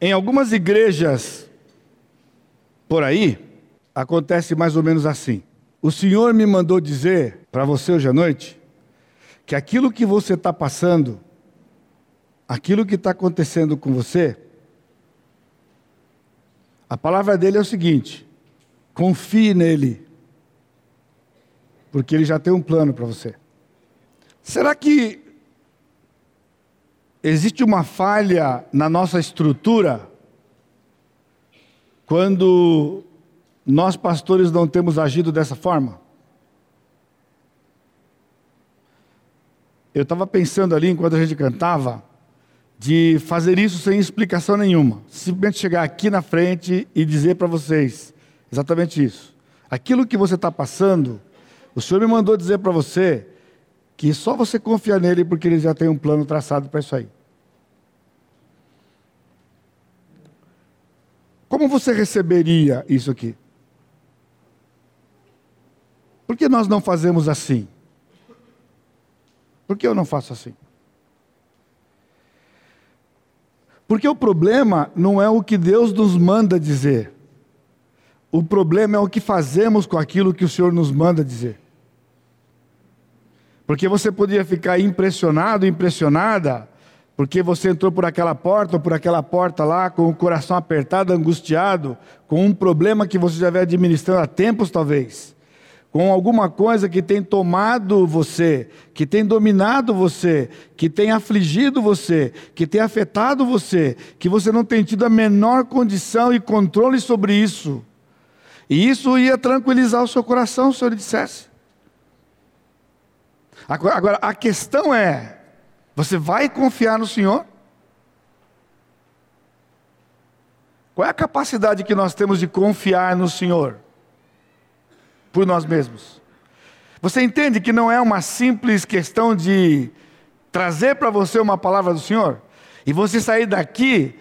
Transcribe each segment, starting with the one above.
Em algumas igrejas por aí, acontece mais ou menos assim. O Senhor me mandou dizer para você hoje à noite que aquilo que você está passando, aquilo que está acontecendo com você, a palavra dele é o seguinte: confie nele, porque ele já tem um plano para você. Será que existe uma falha na nossa estrutura quando nós pastores não temos agido dessa forma? Eu estava pensando ali enquanto a gente cantava de fazer isso sem explicação nenhuma, simplesmente chegar aqui na frente e dizer para vocês exatamente isso. Aquilo que você está passando, o Senhor me mandou dizer para você que só você confia nele porque ele já tem um plano traçado para isso aí. Como você receberia isso aqui? Por que nós não fazemos assim? Por que eu não faço assim? Porque o problema não é o que Deus nos manda dizer. O problema é o que fazemos com aquilo que o Senhor nos manda dizer. Porque você podia ficar impressionado, impressionada, porque você entrou por aquela porta ou por aquela porta lá, com o coração apertado, angustiado, com um problema que você já vem administrando há tempos, talvez, com alguma coisa que tem tomado você, que tem dominado você, que tem afligido você, que tem afetado você, que você não tem tido a menor condição e controle sobre isso. E isso ia tranquilizar o seu coração se eu lhe dissesse. Agora, a questão é: você vai confiar no Senhor? Qual é a capacidade que nós temos de confiar no Senhor? Por nós mesmos. Você entende que não é uma simples questão de trazer para você uma palavra do Senhor? E você sair daqui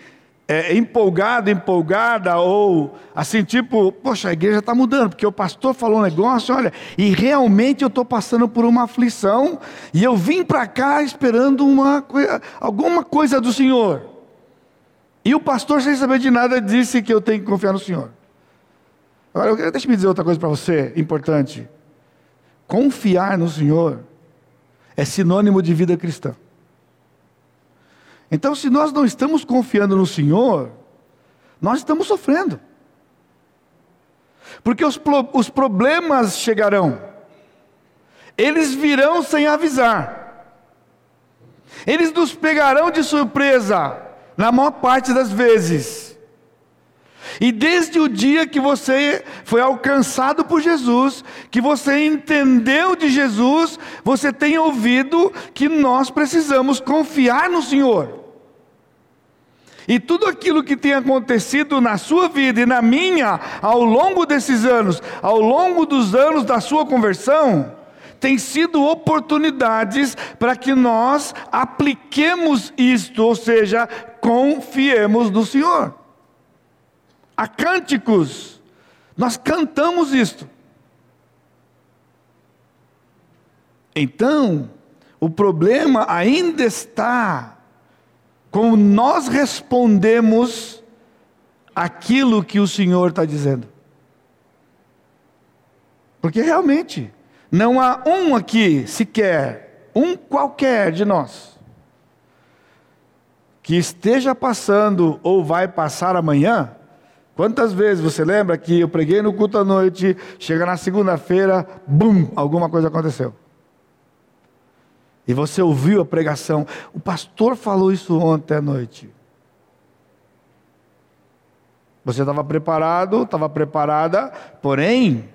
é, empolgado, empolgada, ou assim, tipo, poxa, a igreja está mudando, porque o pastor falou um negócio, olha, e realmente eu estou passando por uma aflição, e eu vim para cá esperando uma, alguma coisa do Senhor. E o pastor, sem saber de nada, disse que eu tenho que confiar no Senhor. Agora, deixa eu dizer outra coisa para você, importante. Confiar no Senhor é sinônimo de vida cristã. Então, se nós não estamos confiando no Senhor, nós estamos sofrendo. Porque os, os problemas chegarão, eles virão sem avisar, eles nos pegarão de surpresa, na maior parte das vezes. E desde o dia que você foi alcançado por Jesus, que você entendeu de Jesus, você tem ouvido que nós precisamos confiar no Senhor. E tudo aquilo que tem acontecido na sua vida e na minha ao longo desses anos, ao longo dos anos da sua conversão, tem sido oportunidades para que nós apliquemos isto, ou seja, confiemos no Senhor. Há cânticos, nós cantamos isto. Então, o problema ainda está como nós respondemos aquilo que o Senhor está dizendo. Porque realmente, não há um aqui sequer, um qualquer de nós, que esteja passando ou vai passar amanhã. Quantas vezes você lembra que eu preguei no culto à noite, chega na segunda-feira, bum, alguma coisa aconteceu? E você ouviu a pregação. O pastor falou isso ontem à noite. Você estava preparado, estava preparada, porém,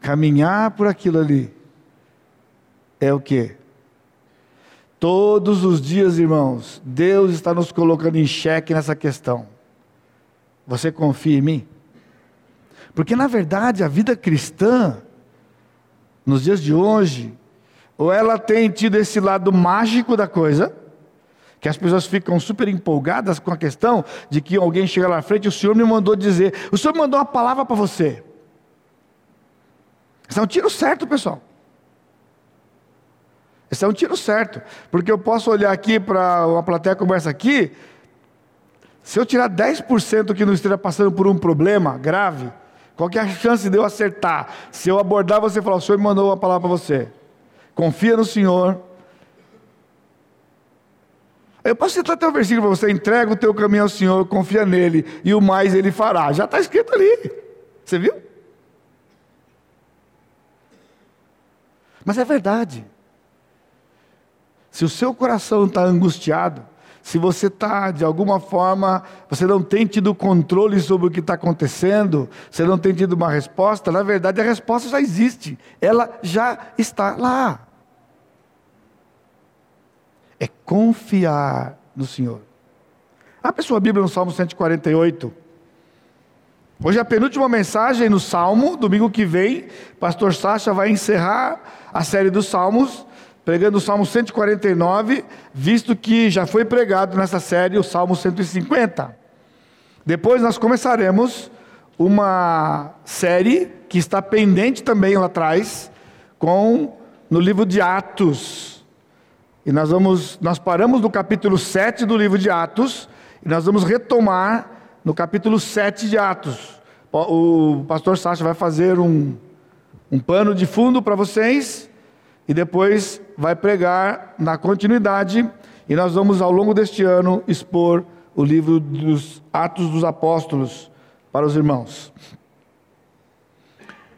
caminhar por aquilo ali é o que? Todos os dias, irmãos, Deus está nos colocando em xeque nessa questão. Você confia em mim? Porque na verdade a vida cristã, nos dias de hoje, ou ela tem tido esse lado mágico da coisa, que as pessoas ficam super empolgadas com a questão de que alguém chega lá na frente, o Senhor me mandou dizer, o Senhor mandou uma palavra para você. Esse é um tiro certo, pessoal. Esse é um tiro certo, porque eu posso olhar aqui para uma plateia como essa aqui, Se eu tirar 10% que não esteja passando por um problema grave, qual é a chance de eu acertar? Se eu abordar você e falar, o Senhor me mandou uma palavra para você. Confia no Senhor. Eu posso citar até o versículo para você: entrega o teu caminho ao Senhor, confia nele, e o mais ele fará. Já está escrito ali. Você viu? Mas é verdade. Se o seu coração está angustiado, se você está, de alguma forma, você não tem tido controle sobre o que está acontecendo, você não tem tido uma resposta, na verdade a resposta já existe, ela já está lá. É confiar no Senhor. Abre sua Bíblia no Salmo 148. Hoje é a penúltima mensagem no Salmo, domingo que vem, pastor Sacha vai encerrar a série dos Salmos pregando o Salmo 149, visto que já foi pregado nessa série o Salmo 150. Depois nós começaremos uma série que está pendente também lá atrás, com no livro de Atos. E nós vamos, nós paramos no capítulo 7 do livro de Atos, e nós vamos retomar no capítulo 7 de Atos. O pastor Sacha vai fazer um, um pano de fundo para vocês e depois vai pregar na continuidade, e nós vamos ao longo deste ano expor o livro dos Atos dos Apóstolos para os irmãos.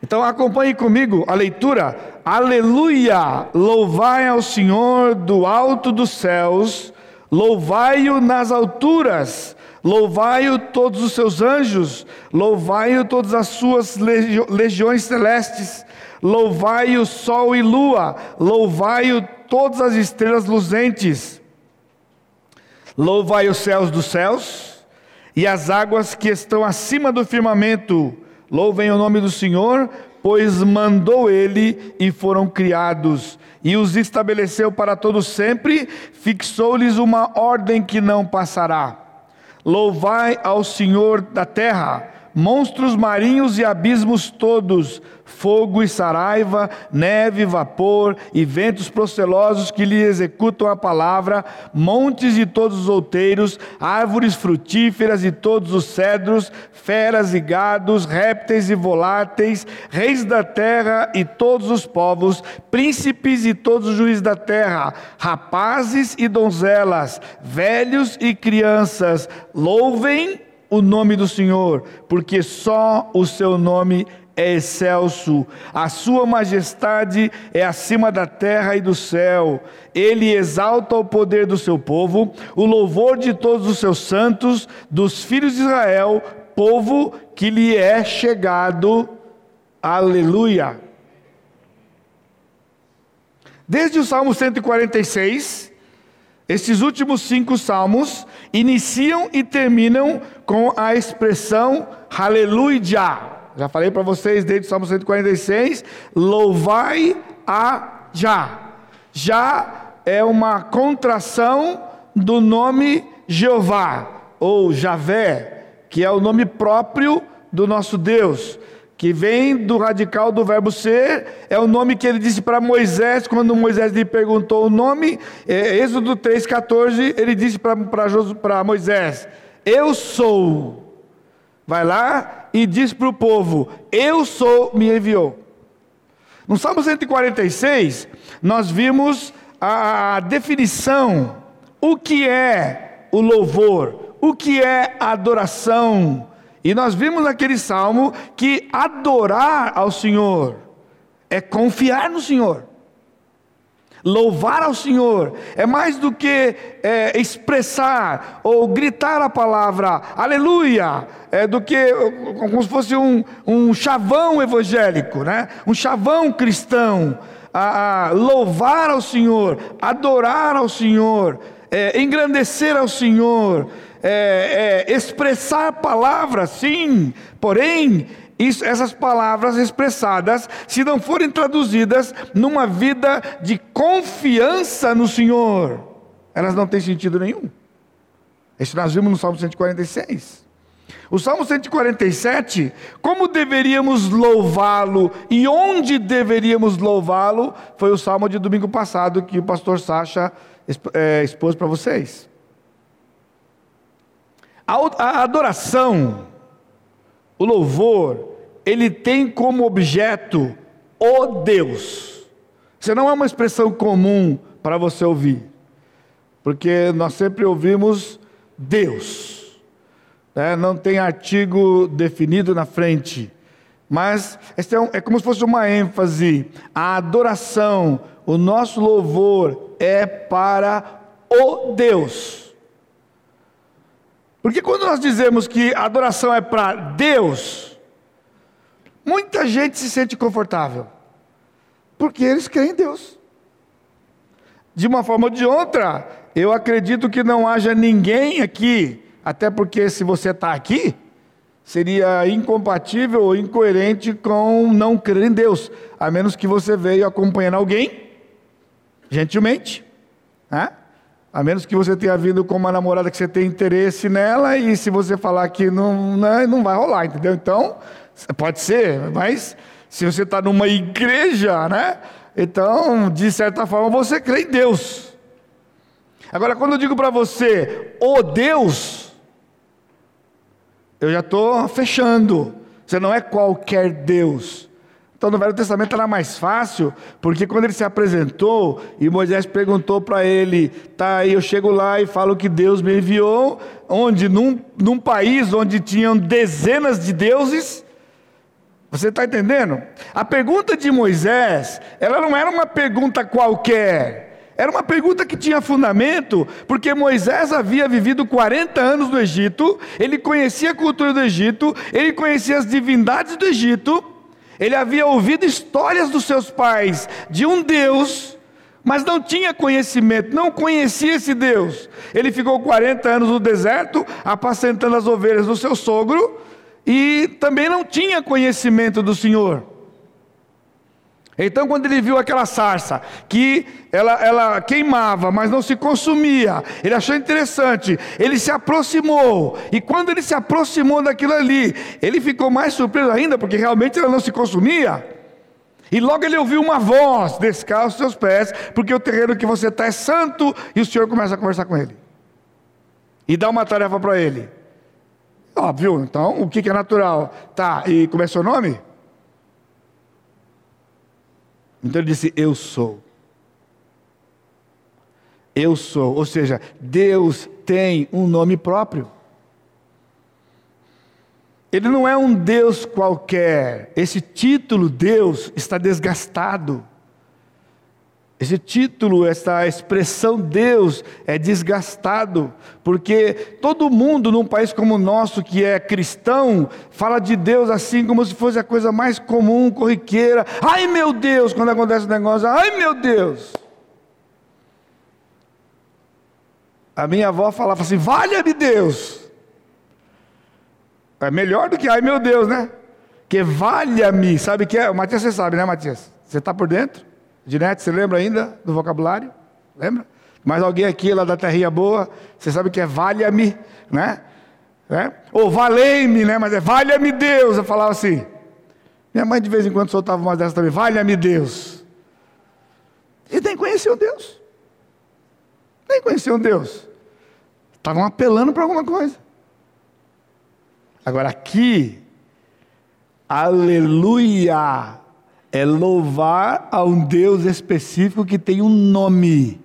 Então acompanhe comigo a leitura. Aleluia! Louvai ao Senhor do alto dos céus, louvai-o nas alturas, louvai-o todos os seus anjos, louvai-o todas as suas legiões celestes Louvai o sol e lua, louvai-o todas as estrelas luzentes. Louvai os céus dos céus e as águas que estão acima do firmamento. Louvem o nome do Senhor, pois mandou ele e foram criados, e os estabeleceu para todo sempre, fixou-lhes uma ordem que não passará. Louvai ao Senhor da terra, monstros marinhos e abismos todos, fogo e saraiva, neve, vapor e ventos procelosos que lhe executam a palavra, montes e todos os outeiros, árvores frutíferas e todos os cedros, feras e gados, répteis e voláteis, reis da terra e todos os povos, príncipes e todos os juízes da terra, rapazes e donzelas, velhos e crianças, louvem o nome do Senhor, porque só o seu nome é excelso, a sua majestade é acima da terra e do céu. Ele exalta o poder do seu povo, o louvor de todos os seus santos, dos filhos de Israel, povo que lhe é chegado. Aleluia. Desde o Salmo 146, esses últimos cinco salmos iniciam e terminam com a expressão aleluia já falei para vocês desde o Salmo 146, louvai a Já. Já é uma contração do nome Jeová, ou Javé, que é o nome próprio do nosso Deus, que vem do radical do verbo ser, é o nome que ele disse para Moisés, quando Moisés lhe perguntou o nome, é, Êxodo 3,14, ele disse para Moisés: Eu sou. Vai lá e diz para o povo: Eu sou, me enviou. No Salmo 146, nós vimos a, a definição, o que é o louvor, o que é a adoração. E nós vimos naquele salmo que adorar ao Senhor é confiar no Senhor. Louvar ao Senhor é mais do que é, expressar ou gritar a palavra aleluia, é do que como se fosse um, um chavão evangélico, né? um chavão cristão. A, a louvar ao Senhor, adorar ao Senhor, é, engrandecer ao Senhor, é, é, expressar palavras, sim, porém isso, essas palavras expressadas, se não forem traduzidas numa vida de confiança no Senhor, elas não têm sentido nenhum. Isso nós vimos no Salmo 146. O Salmo 147, como deveríamos louvá-lo e onde deveríamos louvá-lo, foi o salmo de domingo passado que o pastor Sacha é, expôs para vocês. A adoração, o louvor, ele tem como objeto o Deus. Isso não é uma expressão comum para você ouvir, porque nós sempre ouvimos Deus, né? não tem artigo definido na frente, mas é, um, é como se fosse uma ênfase. A adoração, o nosso louvor é para o Deus. Porque quando nós dizemos que a adoração é para Deus, muita gente se sente confortável, porque eles creem em Deus. De uma forma ou de outra, eu acredito que não haja ninguém aqui, até porque se você está aqui, seria incompatível ou incoerente com não crer em Deus, a menos que você veio acompanhando alguém, gentilmente, né? A menos que você tenha vindo com uma namorada que você tem interesse nela, e se você falar que não, não, né, não vai rolar, entendeu? Então, pode ser, mas se você está numa igreja, né? Então, de certa forma, você crê em Deus. Agora, quando eu digo para você, o oh Deus, eu já estou fechando. Você não é qualquer Deus. Então no Velho Testamento era mais fácil, porque quando ele se apresentou e Moisés perguntou para ele, tá aí, eu chego lá e falo que Deus me enviou, onde num, num país onde tinham dezenas de deuses, você está entendendo? A pergunta de Moisés, ela não era uma pergunta qualquer. Era uma pergunta que tinha fundamento, porque Moisés havia vivido 40 anos no Egito, ele conhecia a cultura do Egito, ele conhecia as divindades do Egito, ele havia ouvido histórias dos seus pais de um Deus, mas não tinha conhecimento, não conhecia esse Deus. Ele ficou 40 anos no deserto, apacentando as ovelhas do seu sogro, e também não tinha conhecimento do Senhor. Então, quando ele viu aquela sarça, que ela, ela queimava, mas não se consumia, ele achou interessante, ele se aproximou, e quando ele se aproximou daquilo ali, ele ficou mais surpreso ainda, porque realmente ela não se consumia. E logo ele ouviu uma voz: descalça os seus pés, porque o terreno que você está é santo, e o Senhor começa a conversar com ele, e dá uma tarefa para ele. Óbvio, então, o que, é natural? Tá, e como é seu nome? Então ele disse: Eu sou. Eu sou. Ou seja, Deus tem um nome próprio. Ele não é um Deus qualquer. Esse título, Deus, está desgastado. Esse título, essa expressão Deus é desgastado, porque todo mundo num país como o nosso, que é cristão, fala de Deus assim como se fosse a coisa mais comum, corriqueira. Ai meu Deus, quando acontece um negócio, ai meu Deus. A minha avó falava assim: valha-me Deus. É melhor do que ai meu Deus, né? Que valha-me, sabe o que é? Matias, você sabe, né, Matias? Você está por dentro? Dinete, você lembra ainda do vocabulário? Lembra? Mas alguém aqui lá da terrinha boa, você sabe que é valha-me, né? É? Ou valei-me, né? Mas é valha-me Deus. Eu falava assim. Minha mãe de vez em quando soltava umas dessas também, valha-me Deus. E nem conheciam Deus. Nem conheciam Deus. Estavam apelando para alguma coisa. Agora aqui, aleluia, é louvar a um Deus específico que tem um nome.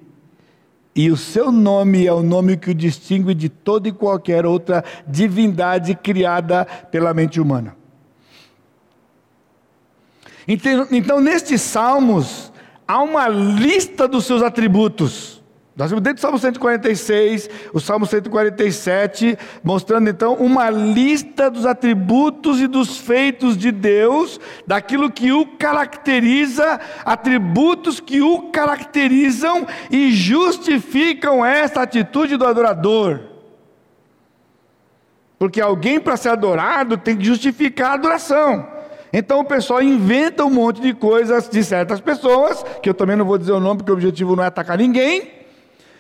E o seu nome é o nome que o distingue de toda e qualquer outra divindade criada pela mente humana. Então, então nestes salmos, há uma lista dos seus atributos. Nós vimos dentro do Salmo 146, o Salmo 147, mostrando então uma lista dos atributos e dos feitos de Deus, daquilo que o caracteriza, atributos que o caracterizam e justificam esta atitude do adorador. Porque alguém para ser adorado tem que justificar a adoração. Então o pessoal inventa um monte de coisas de certas pessoas, que eu também não vou dizer o nome, porque o objetivo não é atacar ninguém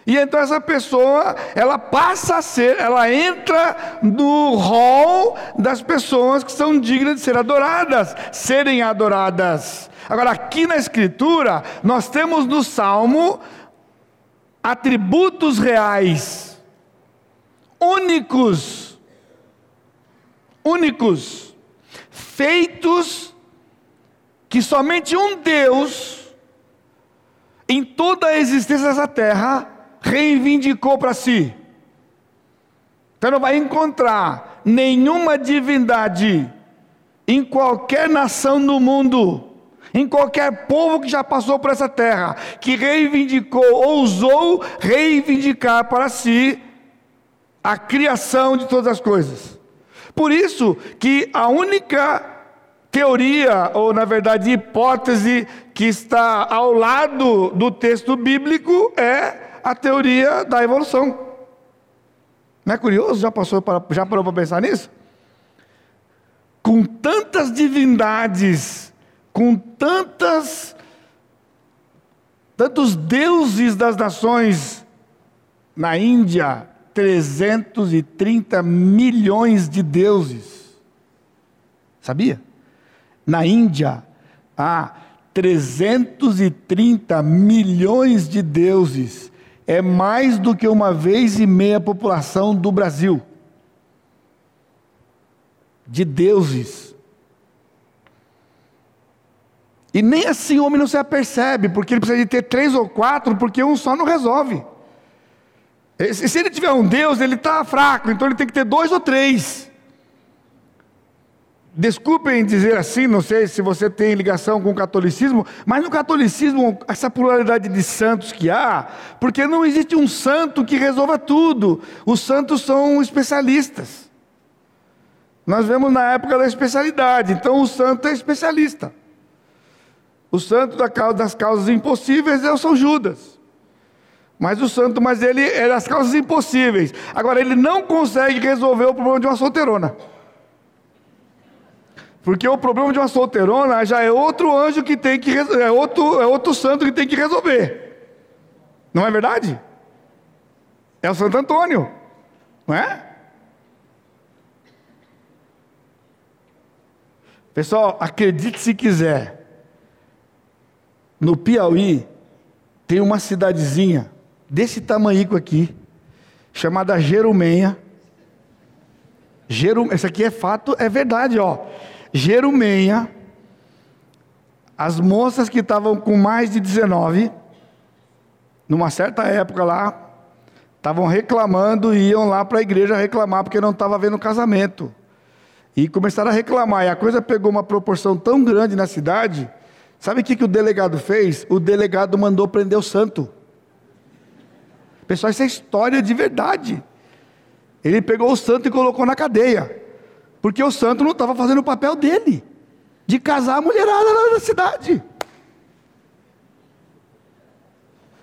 e então essa pessoa, ela passa a ser, ela entra no rol das pessoas que são dignas de ser adoradas, serem adoradas. Agora, aqui na Escritura, nós temos no Salmo atributos reais, únicos, únicos, feitos que somente um Deus, em toda a existência dessa terra, reivindicou para si. Então não vai encontrar nenhuma divindade em qualquer nação do mundo, em qualquer povo que já passou por essa terra, que reivindicou, ousou reivindicar para si a criação de todas as coisas. Por isso que a única teoria, ou na verdade hipótese, que está ao lado do texto bíblico é a teoria da evolução. Não é curioso? Já, passou para, já parou para pensar nisso? Com tantas divindades, com tantas, tantos deuses das nações, na Índia, 330 milhões de deuses. Sabia? Na Índia, há 330 milhões de deuses é mais do que uma vez e meia a população do Brasil. De deuses. E nem assim o homem não se apercebe, porque ele precisa de ter três ou quatro, porque um só não resolve. Se ele tiver um Deus, ele está fraco, então ele tem que ter dois ou três. Desculpem dizer assim, não sei se você tem ligação com o catolicismo, mas no catolicismo, essa pluralidade de santos que há, porque não existe um santo que resolva tudo, os santos são especialistas. Nós vemos na época da especialidade, então o santo é especialista. O santo das causas impossíveis é o São Judas. Mas o santo, mas ele é das causas impossíveis. Agora, ele não consegue resolver o problema de uma solteirona. Porque o problema de uma solteirona já é outro anjo que tem que é outro, é outro santo que tem que resolver. Não é verdade? É o Santo Antônio, não é? Pessoal, acredite se quiser. No Piauí tem uma cidadezinha desse tamanho aqui, chamada Jerumenha. Jerum, essa aqui é fato, é verdade, ó. Jerumenha, as moças que estavam com mais de 19, numa certa época lá, estavam reclamando e iam lá para a igreja reclamar porque não estava havendo casamento. E começaram a reclamar, e a coisa pegou uma proporção tão grande na cidade. Sabe o que, que o delegado fez? O delegado mandou prender o santo. Pessoal, isso é história de verdade. Ele pegou o santo e colocou na cadeia. Porque o santo não estava fazendo o papel dele, de casar a mulherada lá na cidade.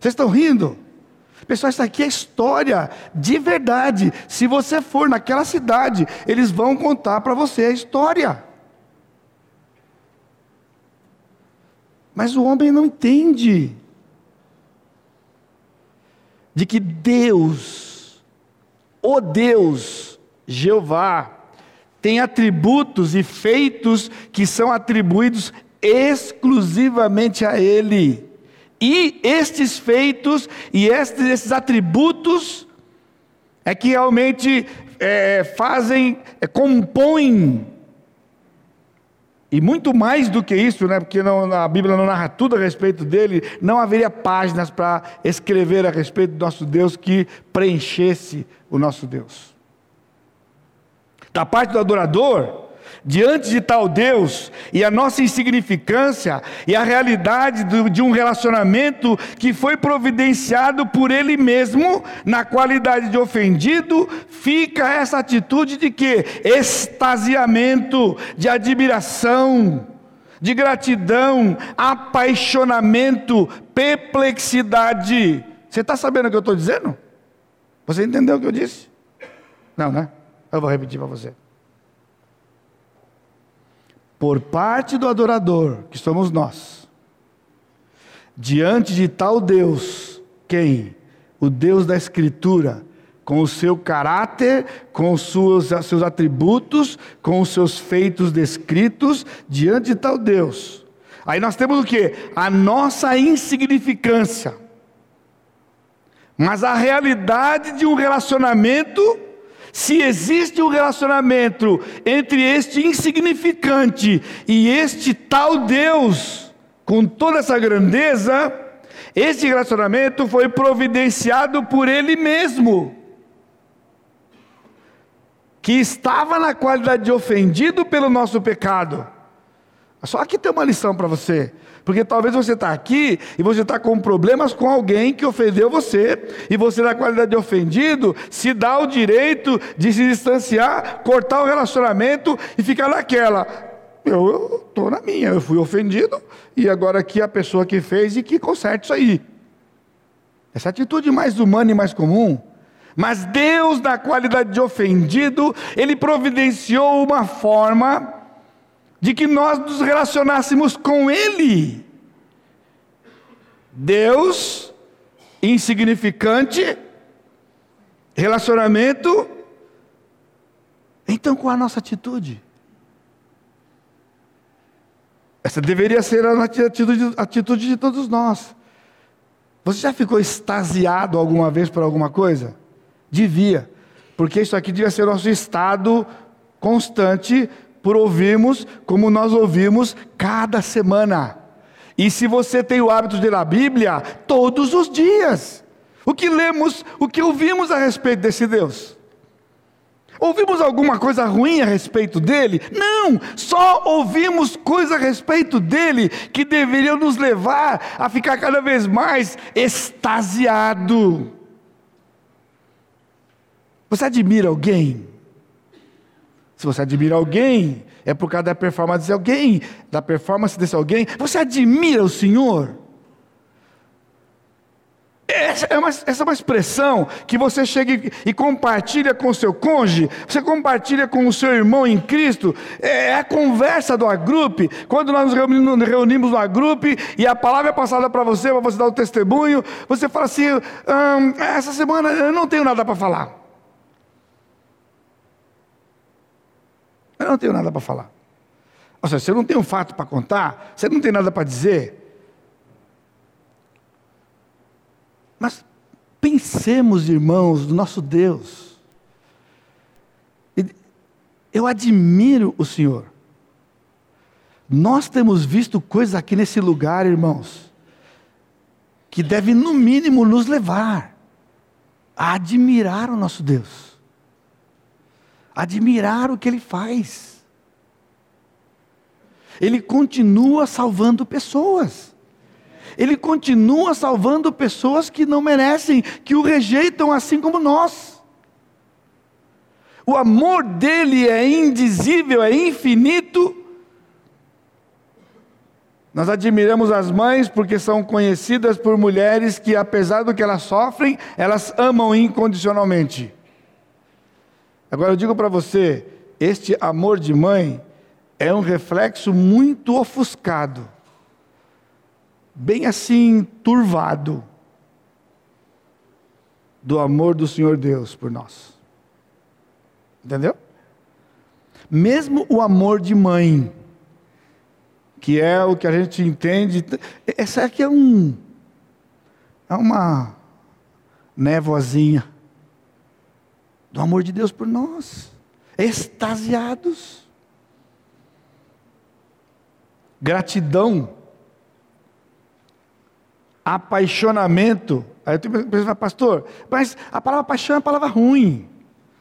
Vocês estão rindo? Pessoal, isso aqui é história de verdade. Se você for naquela cidade, eles vão contar para você a história. Mas o homem não entende de que Deus, o Deus, Jeová, tem atributos e feitos que são atribuídos exclusivamente a Ele. E estes feitos e estes, esses atributos é que realmente é, fazem, é, compõem, e muito mais do que isso, né, porque não, a Bíblia não narra tudo a respeito dele, não haveria páginas para escrever a respeito do nosso Deus que preenchesse o nosso Deus da parte do adorador, diante de tal Deus e a nossa insignificância e a realidade de um relacionamento que foi providenciado por Ele mesmo, na qualidade de ofendido, fica essa atitude de que? Extasiamento, de admiração, de gratidão, apaixonamento, perplexidade. Você está sabendo o que eu estou dizendo? Você entendeu o que eu disse? Não, né? Eu vou repetir para você. Por parte do adorador, que somos nós, diante de tal Deus, quem? O Deus da Escritura, com o seu caráter, com os seus, seus atributos, com os seus feitos descritos, diante de tal Deus. Aí nós temos o que? A nossa insignificância. Mas a realidade de um relacionamento se existe um relacionamento entre este insignificante e este tal Deus, com toda essa grandeza, esse relacionamento foi providenciado por Ele mesmo, que estava na qualidade de ofendido pelo nosso pecado. Só aqui tem uma lição para você. Porque talvez você está aqui e você está com problemas com alguém que ofendeu você, e você, na qualidade de ofendido, se dá o direito de se distanciar, cortar o relacionamento e ficar naquela. Eu estou na minha, eu fui ofendido, e agora aqui a pessoa que fez e que conserte isso aí. Essa atitude mais humana e mais comum. Mas Deus, na qualidade de ofendido, Ele providenciou uma forma de que nós nos relacionássemos com Ele. Deus, insignificante, relacionamento, então qual a nossa atitude? Essa deveria ser a atitude, atitude de todos nós. Você já ficou extasiado alguma vez por alguma coisa? Devia, porque isso aqui devia ser nosso estado constante por ouvirmos como nós ouvimos cada semana. E se você tem o hábito de ler a Bíblia, todos os dias. O que lemos, o que ouvimos a respeito desse Deus? Ouvimos alguma coisa ruim a respeito dele? Não, só ouvimos coisas a respeito dele que deveriam nos levar a ficar cada vez mais extasiado. Você admira alguém? Se você admira alguém, é por causa da performance de alguém, da performance desse alguém. Você admira o Senhor? Essa é, uma, essa é uma expressão que você chega e, compartilha com o seu cônjuge, você compartilha com o seu irmão em Cristo, é, é a conversa do agrupe, quando nós nos reunimos, reunimos no agrupe e a palavra é passada para você, para você dar o testemunho, você fala assim: hum, essa semana eu não tenho nada para falar. Eu não tenho nada para falar. Ou seja, você não tem um fato para contar, você não tem nada para dizer. Mas pensemos, irmãos, do nosso Deus. Eu admiro o Senhor. Nós temos visto coisas aqui nesse lugar, irmãos, que devem, no mínimo, nos levar a admirar o nosso Deus admirar o que ele faz. Ele continua salvando pessoas. Ele continua salvando pessoas que não merecem, que o rejeitam assim como nós. O amor dele é indizível, é infinito. Nós admiramos as mães porque são conhecidas por mulheres que, apesar do que elas sofrem, elas amam incondicionalmente. Agora eu digo para você, este amor de mãe é um reflexo muito ofuscado, bem assim turvado, do amor do Senhor Deus por nós. Entendeu? Mesmo o amor de mãe, que é o que a gente entende, essa aqui é um é uma névoazinha do amor de Deus por nós, extasiados. Gratidão, apaixonamento. Aí eu penso, pastor, mas a palavra paixão é uma palavra ruim.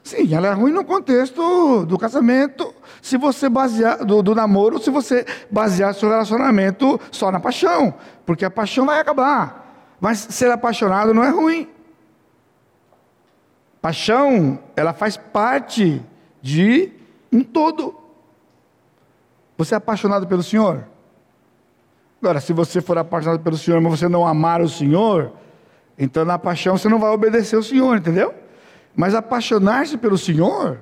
Sim, ela é ruim no contexto do casamento, se você basear, do, do namoro, se você basear seu relacionamento só na paixão, porque a paixão vai acabar. Mas ser apaixonado não é ruim. Paixão, ela faz parte de um todo. Você é apaixonado pelo Senhor? Agora, se você for apaixonado pelo Senhor, mas você não amar o Senhor, então na paixão você não vai obedecer o Senhor, entendeu? Mas apaixonar-se pelo Senhor,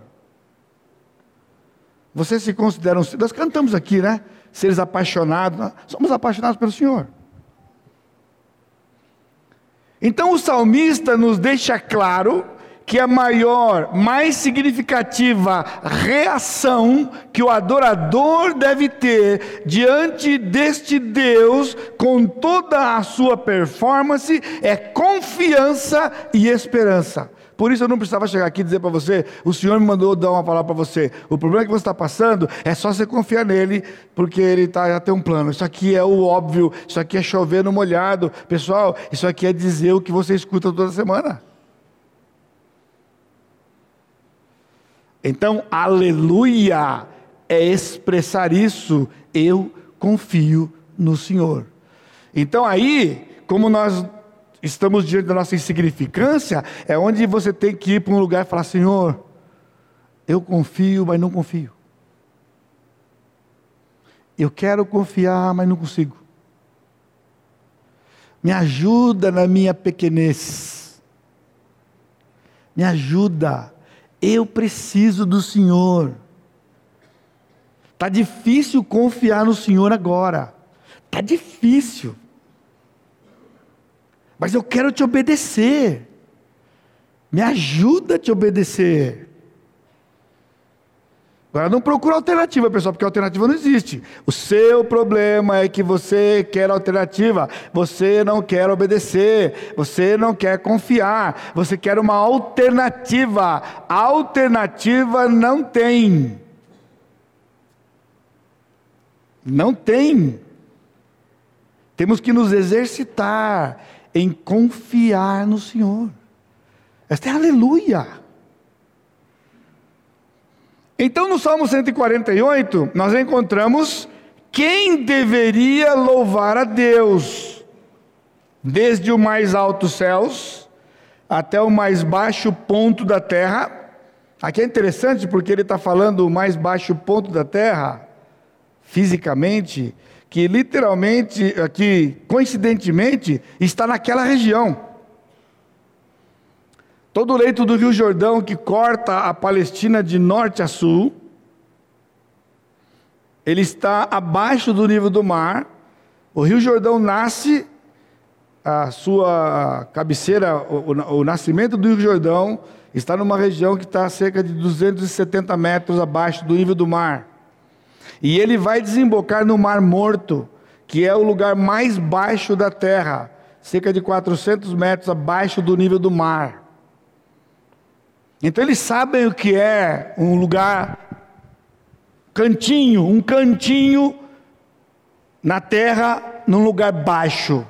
você se considera um. Nós cantamos aqui, né? Seres apaixonados, somos apaixonados pelo Senhor. Então o salmista nos deixa claro que a maior, mais significativa reação que o adorador deve ter diante deste Deus, com toda a sua performance, é confiança e esperança. Por isso eu não precisava chegar aqui e dizer para você: o Senhor me mandou dar uma palavra para você. O problema que você está passando é só você confiar nele, porque ele tá, já tem um plano. Isso aqui é o óbvio, isso aqui é chover no molhado. Pessoal, isso aqui é dizer o que você escuta toda semana. Então, aleluia é expressar isso. Eu confio no Senhor. Então, aí, como nós estamos diante da nossa insignificância, é onde você tem que ir para um lugar e falar: Senhor, eu confio, mas não confio. Eu quero confiar, mas não consigo. Me ajuda na minha pequenez. Me ajuda. Eu preciso do Senhor. Está difícil confiar no Senhor agora. Está difícil. Mas eu quero te obedecer. Me ajuda a te obedecer. Agora não procura alternativa, pessoal, porque alternativa não existe. O seu problema é que você quer alternativa, você não quer obedecer, você não quer confiar, você quer uma alternativa. Alternativa não tem. Não tem. Temos que nos exercitar em confiar no Senhor. Esta é aleluia. Então, no Salmo 148, nós encontramos quem deveria louvar a Deus, desde o mais alto céus até o mais baixo ponto da terra. Aqui é interessante porque ele está falando o mais baixo ponto da terra, fisicamente, que literalmente, aqui, coincidentemente, está naquela região. Todo o leito do Rio Jordão que corta a Palestina de norte a sul, ele está abaixo do nível do mar. O Rio Jordão nasce, a sua cabeceira, o, o, o nascimento do Rio Jordão está numa região que está a cerca de 270 metros abaixo do nível do mar. E ele vai desembocar no Mar Morto, que é o lugar mais baixo da terra, cerca de 400 metros abaixo do nível do mar. Então eles sabem o que é um lugar cantinho, um cantinho na terra, num lugar baixo.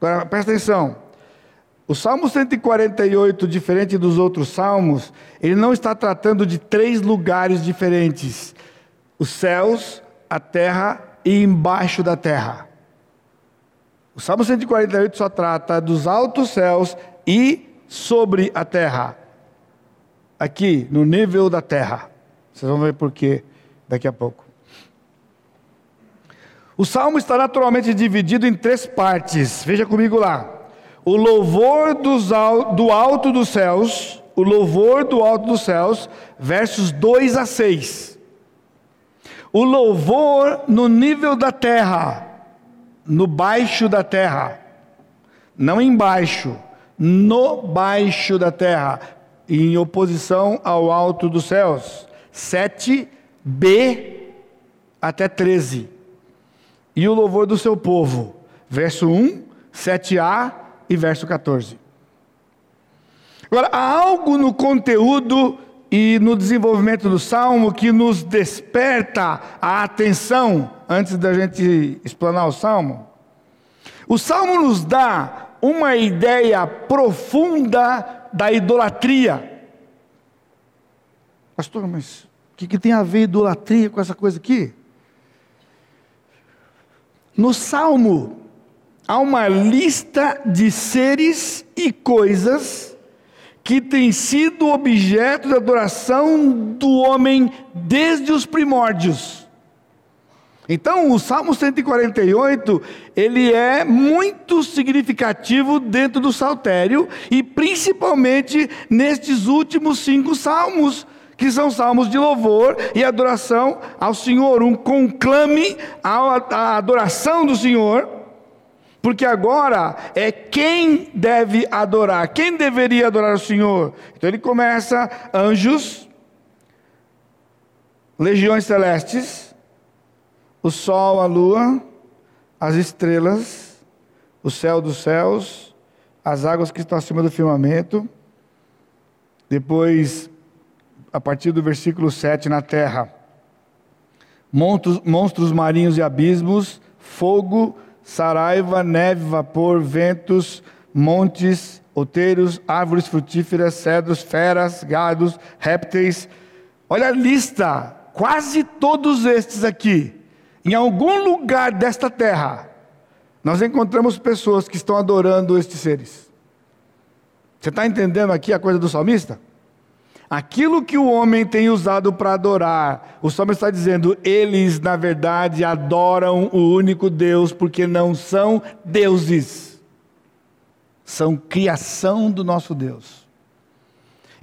Agora presta atenção. O Salmo 148, diferente dos outros salmos, ele não está tratando de três lugares diferentes: os céus, a terra e embaixo da terra. O Salmo 148 só trata dos altos céus e sobre a terra aqui no nível da terra. Vocês vão ver por quê daqui a pouco. O salmo está naturalmente dividido em três partes. Veja comigo lá. O louvor dos, do alto dos céus, o louvor do alto dos céus, versos 2 a 6. O louvor no nível da terra, no baixo da terra, não embaixo, no baixo da terra, em oposição ao alto dos céus. 7b até 13. E o louvor do seu povo. Verso 1, 7a e verso 14. Agora, há algo no conteúdo e no desenvolvimento do salmo que nos desperta a atenção antes da gente explanar o salmo. O salmo nos dá uma ideia profunda da idolatria. Pastor, mas o que, que tem a ver idolatria com essa coisa aqui? No Salmo, há uma lista de seres e coisas que têm sido objeto de adoração do homem desde os primórdios. Então, o Salmo 148, ele é muito significativo dentro do saltério e principalmente nestes últimos cinco salmos, que são salmos de louvor e adoração ao Senhor, um conclame à adoração do Senhor, porque agora é quem deve adorar, quem deveria adorar o Senhor. Então ele começa anjos, legiões celestes, o sol, a lua, as estrelas, o céu dos céus, as águas que estão acima do firmamento, Depois, a partir do versículo 7, na terra, monstros, monstros marinhos e abismos, fogo, saraiva, neve, vapor, ventos, montes, outeiros, árvores frutíferas, cedros, feras, gados, répteis. Olha a lista, quase todos estes aqui. Em algum lugar desta terra, nós encontramos pessoas que estão adorando estes seres. Você está entendendo aqui a coisa do salmista? Aquilo que o homem tem usado para adorar, o salmista está dizendo, eles na verdade adoram o único Deus porque não são deuses, são criação do nosso Deus.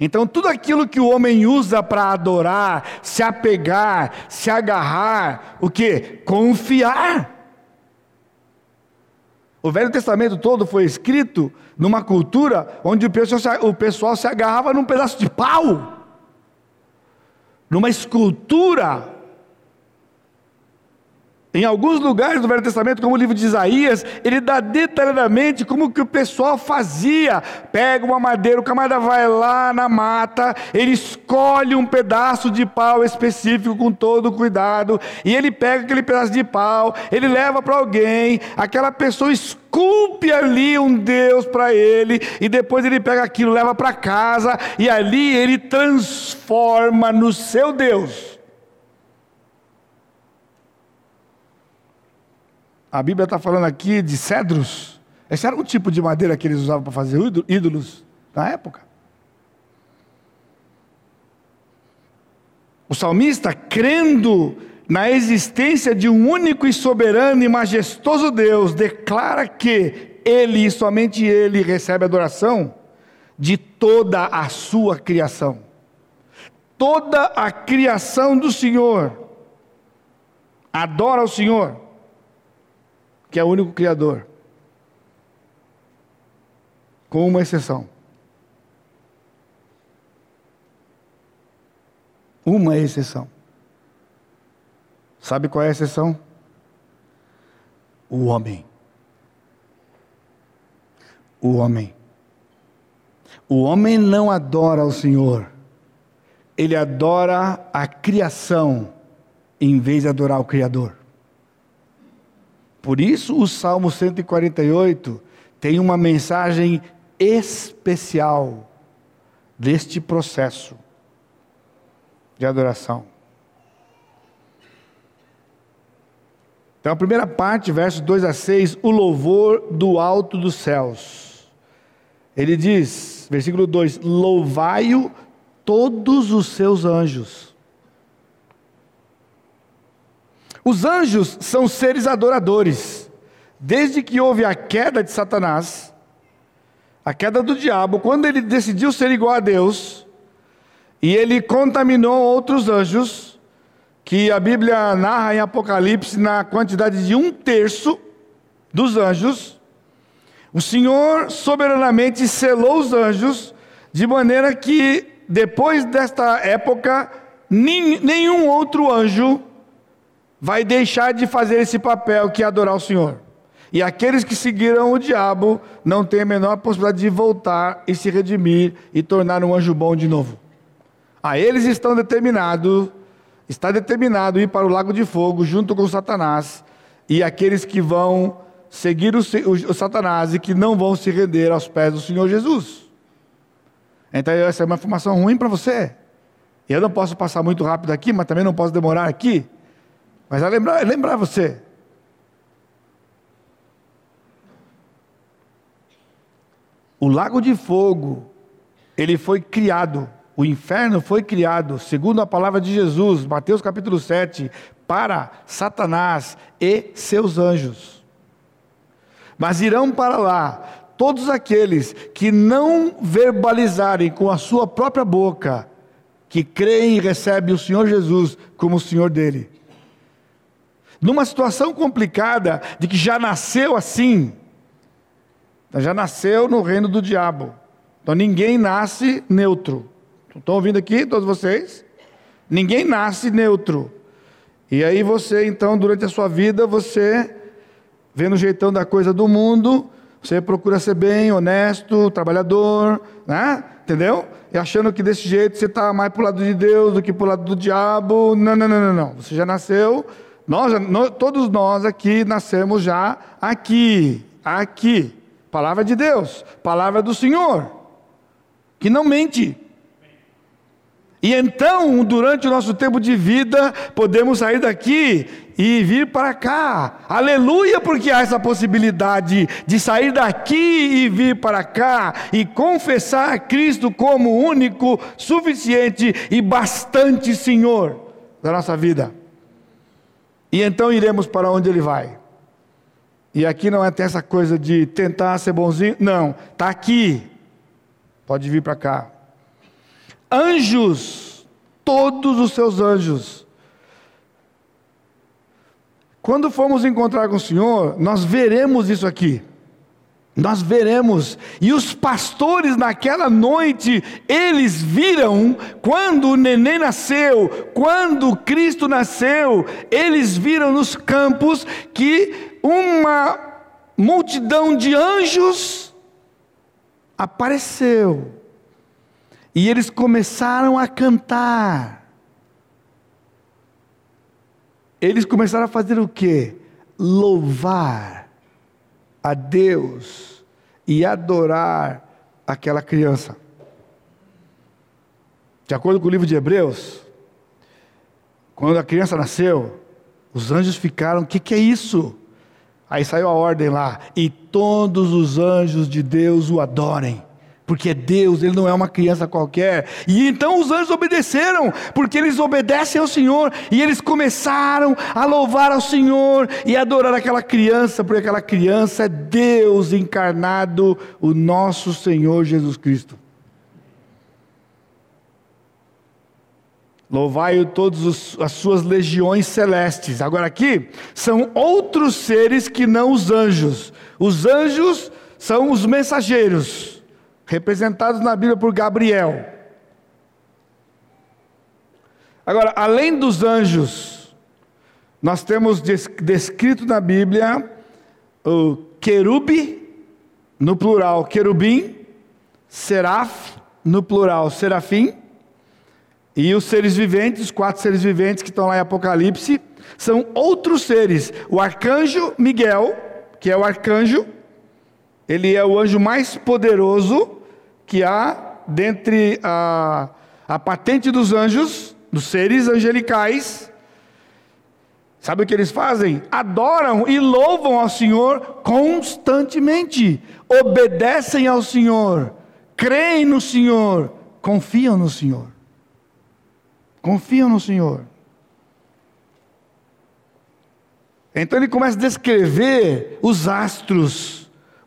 Então, tudo aquilo que o homem usa para adorar, se apegar, se agarrar, o que? Confiar. O Velho Testamento todo foi escrito numa cultura onde o pessoal, o pessoal se agarrava num pedaço de pau, numa escultura em alguns lugares do Velho Testamento, como o livro de Isaías, ele dá detalhadamente como que o pessoal fazia. Pega uma madeira, o camarada vai lá na mata, ele escolhe um pedaço de pau específico com todo cuidado, e ele pega aquele pedaço de pau, ele leva para alguém, aquela pessoa esculpe ali um Deus para ele, e depois ele pega aquilo, leva para casa, e ali ele transforma no seu Deus. A Bíblia está falando aqui de cedros. Esse era um tipo de madeira que eles usavam para fazer ídolos na época. O salmista, crendo na existência de um único e soberano e majestoso Deus, declara que ele e somente ele recebe adoração de toda a sua criação. Toda a criação do Senhor adora o Senhor que é o único Criador. Com uma exceção. Uma exceção. Sabe qual é a exceção? O homem. O homem. O homem não adora o Senhor, ele adora a criação em vez de adorar o Criador. Por isso, o Salmo 148 tem uma mensagem especial deste processo de adoração. Então, a primeira parte, versos 2 a 6, o louvor do alto dos céus. Ele diz, versículo 2: Louvai-o todos os seus anjos Os anjos são seres adoradores. Desde que houve a queda de Satanás, a queda do diabo, quando ele decidiu ser igual a Deus, e ele contaminou outros anjos, que a Bíblia narra em Apocalipse na quantidade de um terço dos anjos, o Senhor soberanamente selou os anjos, de maneira que depois desta época, nenhum outro anjo vai deixar de fazer esse papel que é adorar o Senhor. E aqueles que seguiram o diabo não têm a menor possibilidade de voltar e se redimir e tornar um anjo bom de novo. A eles estão determinados, está determinado ir para o lago de fogo junto com Satanás e aqueles que vão seguir o, o, o Satanás e que não vão se render aos pés do Senhor Jesus. Então essa é uma informação ruim para você. Eu não posso passar muito rápido aqui, mas também não posso demorar aqui. Mas a lembrar, lembrar você. O lago de fogo, ele foi criado, o inferno foi criado, segundo a palavra de Jesus, Mateus capítulo 7, para Satanás e seus anjos. Mas irão para lá todos aqueles que não verbalizarem com a sua própria boca que creem e recebem o Senhor Jesus como o Senhor dele numa situação complicada de que já nasceu assim, já nasceu no reino do diabo. Então ninguém nasce neutro. Estão ouvindo aqui, todos vocês? Ninguém nasce neutro. E aí você, então, durante a sua vida, você, vendo o jeitão da coisa do mundo, você procura ser bem, honesto, trabalhador, né? Entendeu? E achando que desse jeito você está mais para o lado de Deus do que para o lado do diabo. Não, não, não, não, não. Você já nasceu, nós, todos nós aqui nascemos já aqui, aqui. Palavra de Deus, palavra do Senhor, que não mente. E então, durante o nosso tempo de vida, podemos sair daqui e vir para cá. Aleluia, porque há essa possibilidade de sair daqui e vir para cá e confessar Cristo como único, suficiente e bastante Senhor da nossa vida. E então iremos para onde Ele vai. E aqui não é ter essa coisa de tentar ser bonzinho, não, está aqui. Pode vir para cá anjos, todos os seus anjos. Quando formos encontrar com o Senhor, nós veremos isso aqui. Nós veremos, e os pastores naquela noite, eles viram, quando o neném nasceu, quando Cristo nasceu, eles viram nos campos que uma multidão de anjos apareceu e eles começaram a cantar. Eles começaram a fazer o quê? Louvar a Deus e adorar aquela criança. De acordo com o livro de Hebreus, quando a criança nasceu, os anjos ficaram: o que, que é isso? Aí saiu a ordem lá: e todos os anjos de Deus o adorem porque é Deus, ele não é uma criança qualquer. E então os anjos obedeceram, porque eles obedecem ao Senhor, e eles começaram a louvar ao Senhor e adorar aquela criança, porque aquela criança é Deus encarnado, o nosso Senhor Jesus Cristo. Louvai-o todas as suas legiões celestes. Agora aqui são outros seres que não os anjos. Os anjos são os mensageiros representados na Bíblia por Gabriel. Agora, além dos anjos, nós temos descrito na Bíblia o querube, no plural, querubim, seraf, no plural, serafim, e os seres viventes, os quatro seres viventes que estão lá em Apocalipse, são outros seres. O arcanjo Miguel, que é o arcanjo, ele é o anjo mais poderoso que há dentre a, a patente dos anjos, dos seres angelicais. Sabe o que eles fazem? Adoram e louvam ao Senhor constantemente, obedecem ao Senhor, creem no Senhor, confiam no Senhor. Confiam no Senhor. Então ele começa a descrever os astros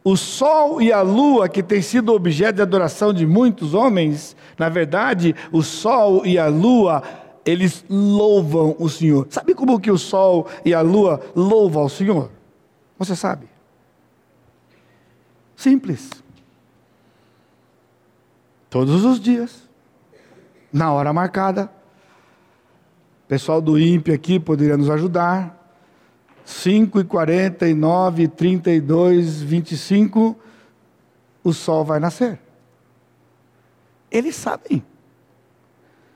o sol e a lua, que têm sido objeto de adoração de muitos homens, na verdade, o sol e a lua, eles louvam o Senhor. Sabe como que o sol e a lua louvam ao Senhor? Você sabe? Simples. Todos os dias, na hora marcada. O pessoal do INPE aqui poderia nos ajudar. 5 e 49, 32, 25, o sol vai nascer. Eles sabem.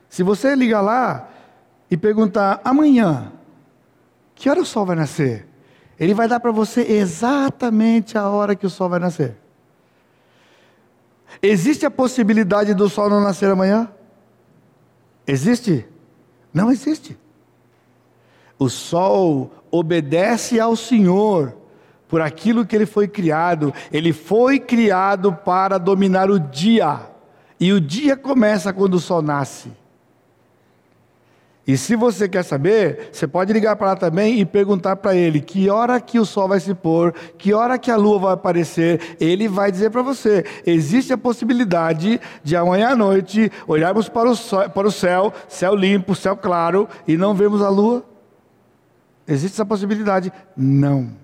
Se você ligar lá e perguntar amanhã, que hora o sol vai nascer? Ele vai dar para você exatamente a hora que o sol vai nascer. Existe a possibilidade do sol não nascer amanhã? Existe? Não existe. O sol obedece ao Senhor por aquilo que ele foi criado. Ele foi criado para dominar o dia. E o dia começa quando o sol nasce. E se você quer saber, você pode ligar para lá também e perguntar para ele que hora que o sol vai se pôr, que hora que a lua vai aparecer. Ele vai dizer para você: existe a possibilidade de amanhã à noite olharmos para o, sol, para o céu, céu limpo, céu claro, e não vermos a lua? Existe essa possibilidade? Não.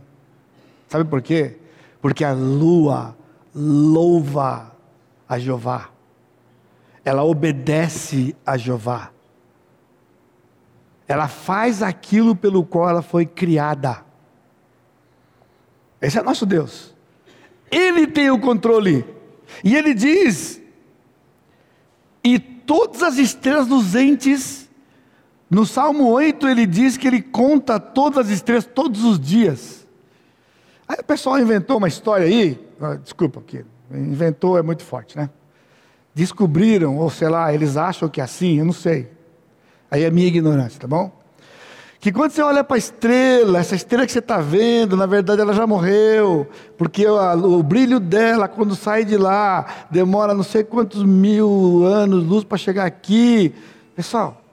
Sabe por quê? Porque a lua louva a Jeová. Ela obedece a Jeová. Ela faz aquilo pelo qual ela foi criada. Esse é nosso Deus. Ele tem o controle. E ele diz: e todas as estrelas luzentes, no Salmo 8 ele diz que ele conta todas as estrelas todos os dias. Aí o pessoal inventou uma história aí, ah, desculpa, que inventou é muito forte, né? Descobriram, ou sei lá, eles acham que é assim, eu não sei. Aí é minha ignorância, tá bom? Que quando você olha para a estrela, essa estrela que você está vendo, na verdade ela já morreu, porque o, o, brilho dela, quando sai de lá, demora não sei quantos mil anos, luz para chegar aqui. Pessoal,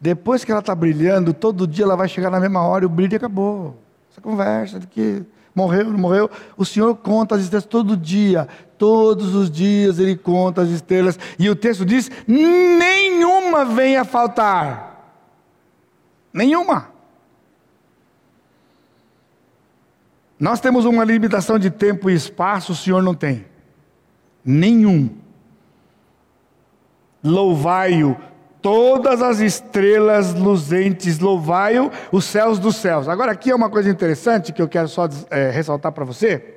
depois que ela está brilhando, todo dia ela vai chegar na mesma hora e o brilho acabou. Essa conversa de que morreu, não morreu. O Senhor conta as estrelas todo dia, todos os dias Ele conta as estrelas, e o texto diz: nenhuma venha faltar. Nenhuma. Nós temos uma limitação de tempo e espaço, o Senhor não tem. Nenhum. Louvai-o, todas as estrelas luzentes, louvai-o, os céus dos céus. Agora, aqui é uma coisa interessante que eu quero só é, ressaltar para você.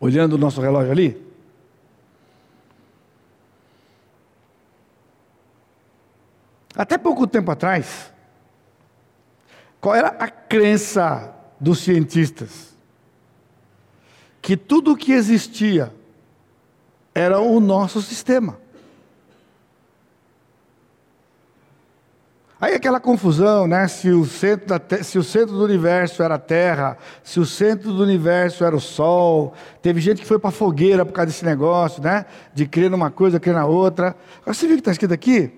Olhando o nosso relógio ali. Até pouco tempo atrás, qual era a crença dos cientistas? Que tudo o que existia era o nosso sistema. Aí aquela confusão, né? Se o, centro da se o centro do universo era a Terra, se o centro do universo era o Sol. Teve gente que foi para a fogueira por causa desse negócio, né? De crer numa coisa, crer na outra. Agora você viu o que está escrito aqui?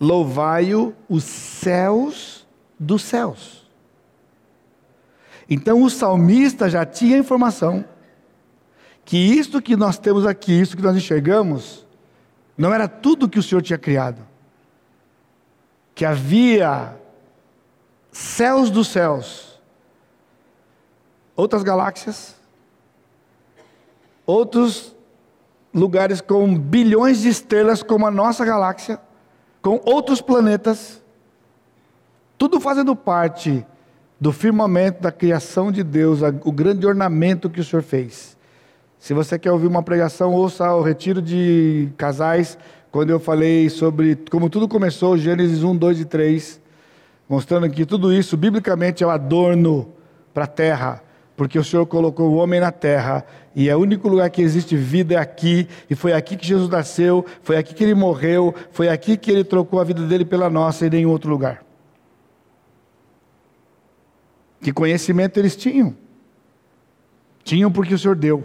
Louvai-o os céus dos céus. Então o salmista já tinha informação que isto que nós temos aqui, isso que nós enxergamos, não era tudo que o Senhor tinha criado. Que havia céus dos céus, outras galáxias, outros lugares com bilhões de estrelas como a nossa galáxia, com outros planetas, tudo fazendo parte do firmamento da criação de Deus, o grande ornamento que o Senhor fez. Se você quer ouvir uma pregação, ouça o retiro de casais, quando eu falei sobre como tudo começou, Gênesis 1, 2 e 3, mostrando que tudo isso, biblicamente, é o adorno para a terra porque o Senhor colocou o homem na terra e é o único lugar que existe vida é aqui, e foi aqui que Jesus nasceu, foi aqui que ele morreu, foi aqui que ele trocou a vida dele pela nossa e em nenhum outro lugar. Que conhecimento eles tinham? Tinham porque o Senhor deu.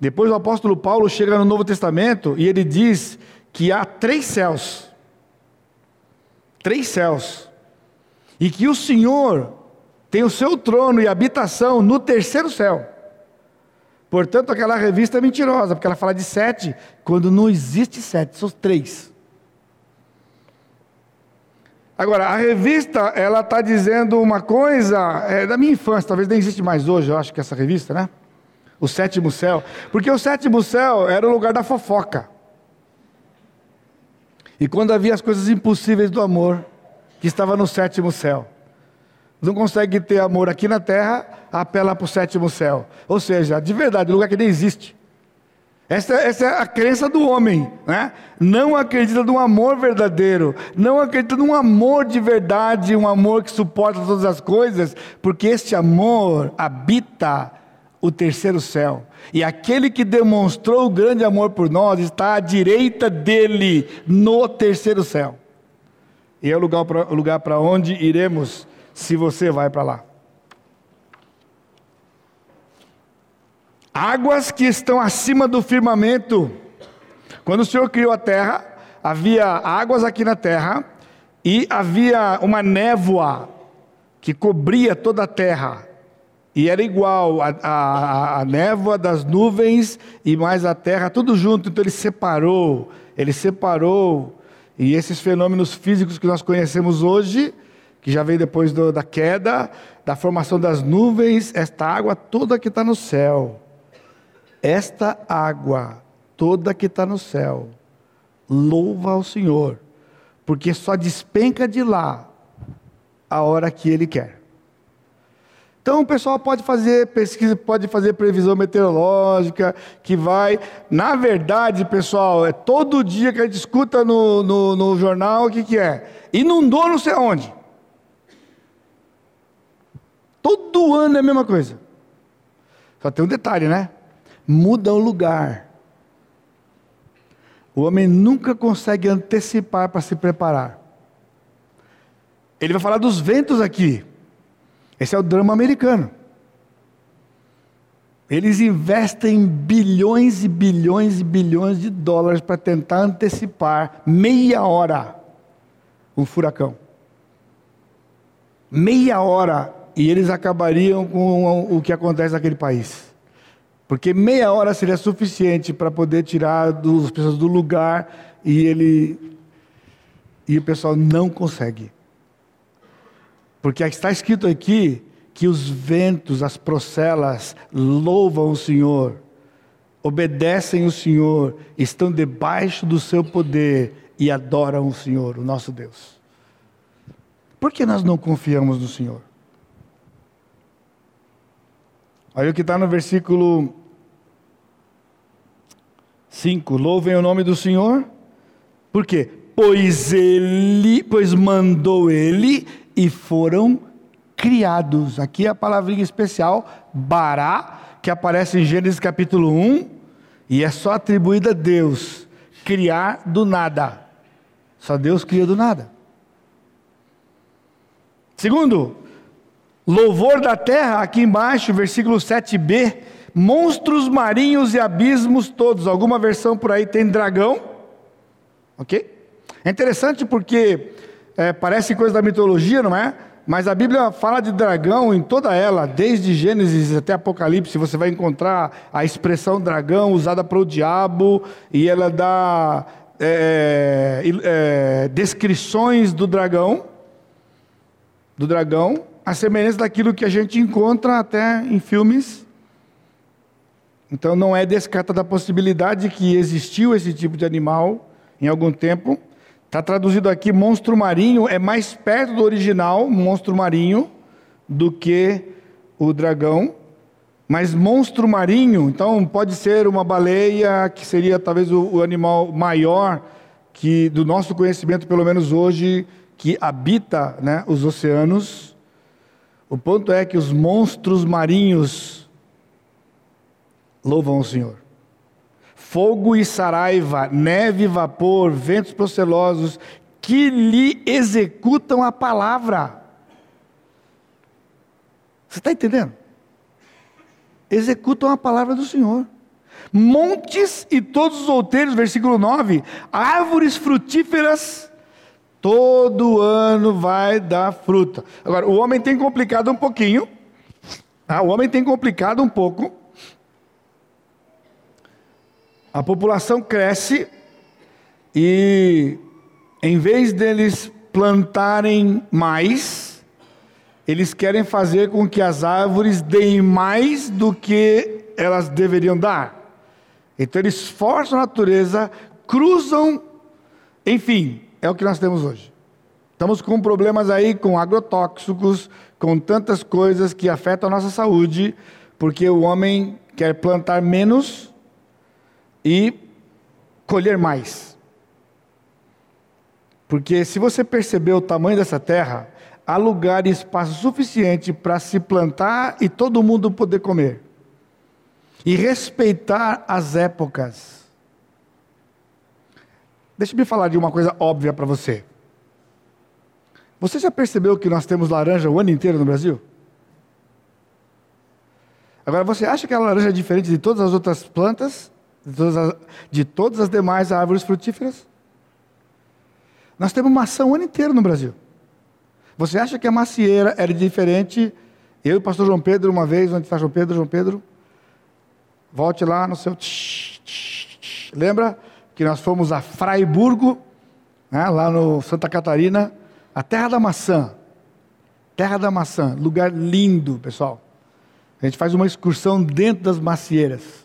Depois o apóstolo Paulo chega no Novo Testamento e ele diz que há três céus. Três céus. E que o Senhor tem o seu trono e habitação no terceiro céu. Portanto, aquela revista é mentirosa, porque ela fala de sete, quando não existe sete, são três. Agora, a revista, ela está dizendo uma coisa, é da minha infância, talvez nem existe mais hoje, eu acho que essa revista, né? O sétimo céu. Porque o sétimo céu era o lugar da fofoca. E quando havia as coisas impossíveis do amor, que estava no sétimo céu não consegue ter amor aqui na terra, apela para o sétimo céu. Ou seja, de verdade, lugar que nem existe. Essa, essa, é a crença do homem, né? Não acredita num amor verdadeiro, não acredita num amor de verdade, um amor que suporta todas as coisas, porque este amor habita o terceiro céu. E aquele que demonstrou o grande amor por nós está à direita dele no terceiro céu. E é o lugar para onde iremos se você vai para lá. Águas que estão acima do firmamento. Quando o Senhor criou a terra, havia águas aqui na terra e havia uma névoa que cobria toda a terra. E era igual a, a, a, névoa das nuvens e mais a terra, tudo junto. Então ele separou, ele separou. E esses fenômenos físicos que nós conhecemos hoje, que já veio depois do, da queda, da formação das nuvens, esta água toda que está no céu. Esta água toda que está no céu, louva ao Senhor, porque só despenca de lá a hora que Ele quer. Então o pessoal pode fazer pesquisa, pode fazer previsão meteorológica, que vai. Na verdade, pessoal, é todo dia que a gente escuta no, no, no jornal o que, que é. Inundou não sei aonde. Todo ano é a mesma coisa. Só tem um detalhe, né? Muda o lugar. O homem nunca consegue antecipar para se preparar. Ele vai falar dos ventos aqui. Esse é o drama americano. Eles investem bilhões e bilhões e bilhões de dólares para tentar antecipar meia hora um furacão. Meia hora e eles acabariam com o que acontece naquele país. Porque meia hora seria suficiente para poder tirar as pessoas do lugar e ele e o pessoal não consegue. Porque está escrito aqui que os ventos, as procelas louvam o Senhor, obedecem o Senhor, estão debaixo do seu poder e adoram o Senhor, o nosso Deus. Por que nós não confiamos no Senhor? Olha o que está no versículo 5: Louvem o nome do Senhor. Por quê? Pois ele, pois mandou ele e foram criados. Aqui é a palavrinha especial, bará, que aparece em Gênesis capítulo 1, e é só atribuída a Deus. Criar do nada. Só Deus cria do nada. Segundo, louvor da terra, aqui embaixo, versículo 7b, monstros marinhos e abismos todos. Alguma versão por aí tem dragão, ok? É interessante porque é, parece coisa da mitologia, não é? Mas a Bíblia fala de dragão em toda ela, desde Gênesis até Apocalipse, você vai encontrar a expressão dragão usada para o diabo, e ela dá é, é, descrições do dragão, do dragão, a semelhança daquilo que a gente encontra até em filmes. Então não é descartada a possibilidade de que existiu esse tipo de animal em algum tempo. Está traduzido aqui, monstro marinho é mais perto do original, monstro marinho, do que o dragão. Mas monstro marinho, então pode ser uma baleia, que seria talvez o, animal maior que do nosso conhecimento, pelo menos hoje, que habita né, os oceanos. O ponto é que os monstros marinhos louvam o Senhor fogo e saraiva, neve e vapor, ventos procelosos, que lhe executam a palavra. Você está entendendo? Executam a palavra do Senhor. Montes e todos os outeiros, versículo 9, árvores frutíferas, todo ano vai dar fruta. Agora, o homem tem complicado um pouquinho, tá? o homem tem complicado um pouco, a população cresce e, em vez deles plantarem mais, eles querem fazer com que as árvores deem mais do que elas deveriam dar. Então, eles forçam a natureza, cruzam, enfim, é o que nós temos hoje. Estamos com problemas aí com agrotóxicos, com tantas coisas que afetam a nossa saúde, porque o homem quer plantar menos e colher mais. Porque se você perceber o tamanho dessa terra, há lugar e espaço suficiente para se plantar e todo mundo poder comer. E respeitar as épocas. Deixa eu falar de uma coisa óbvia para você. Você já percebeu que nós temos laranja o ano inteiro no Brasil? Agora, você acha que a laranja é diferente de todas as outras plantas? De todas as, de todas as demais árvores frutíferas? Nós temos maçã o ano inteiro no Brasil. Você acha que a macieira era diferente? Eu e o pastor João Pedro, uma vez, onde está João Pedro? João Pedro, volte lá no seu. Lembra que nós fomos a Fraiburgo, né, lá no Santa Catarina, a terra da maçã. Terra da maçã, lugar lindo, pessoal. A gente faz uma excursão dentro das macieiras.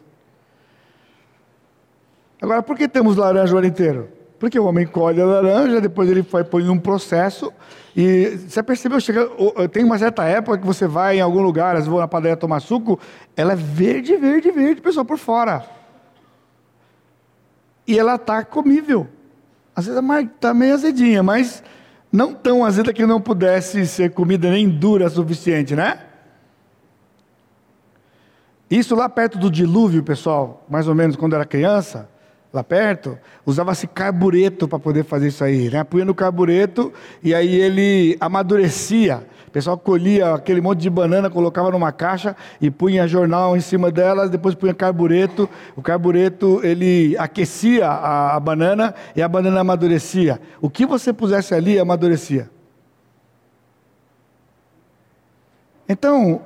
Agora, por que temos laranja o ano inteiro? Porque o homem colhe a laranja, depois ele vai põe num processo. E você percebeu, chega, tem uma certa época que você vai em algum lugar, às vezes vou na padaria tomar suco, ela é verde, verde, verde, pessoal, por fora. E ela está comível. Às vezes está meio azedinha, mas não tão azeda que não pudesse ser comida nem dura o suficiente, né? Isso lá perto do dilúvio, pessoal, mais ou menos quando era criança, lá perto, usava-se carbureto para poder fazer isso aí, né? Punha no carbureto e aí ele amadurecia. O pessoal colhia aquele monte de banana, colocava numa caixa e punha jornal em cima delas, depois punha carbureto. O carbureto ele aquecia a, a banana e a banana amadurecia. O que você pusesse ali amadurecia. Então,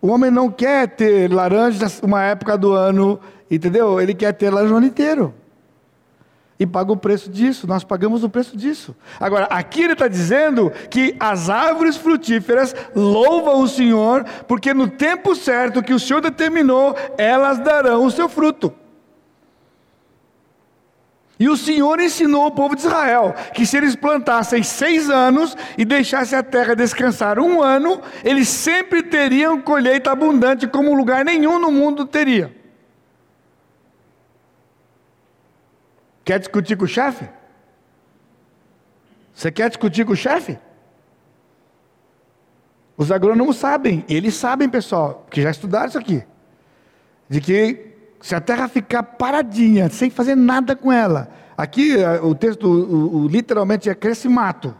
o homem não quer ter laranjas uma época do ano, entendeu? Ele quer ter laranja o ano inteiro e paga o preço disso, nós pagamos o preço disso. Agora, aqui ele está dizendo que as árvores frutíferas louvam o Senhor, porque no tempo certo que o Senhor determinou, elas darão o seu fruto. E o Senhor ensinou o povo de Israel que se eles plantassem seis anos e deixassem a terra descansar um ano, eles sempre teriam colheita abundante, como lugar nenhum no mundo teria. Quer discutir com o chefe? Você quer discutir com o chefe? Os agrônomos sabem, eles sabem, pessoal, que já estudaram isso aqui, de que se a terra ficar paradinha, sem fazer nada com ela, aqui eh, o texto o, o, literalmente é cresce mato,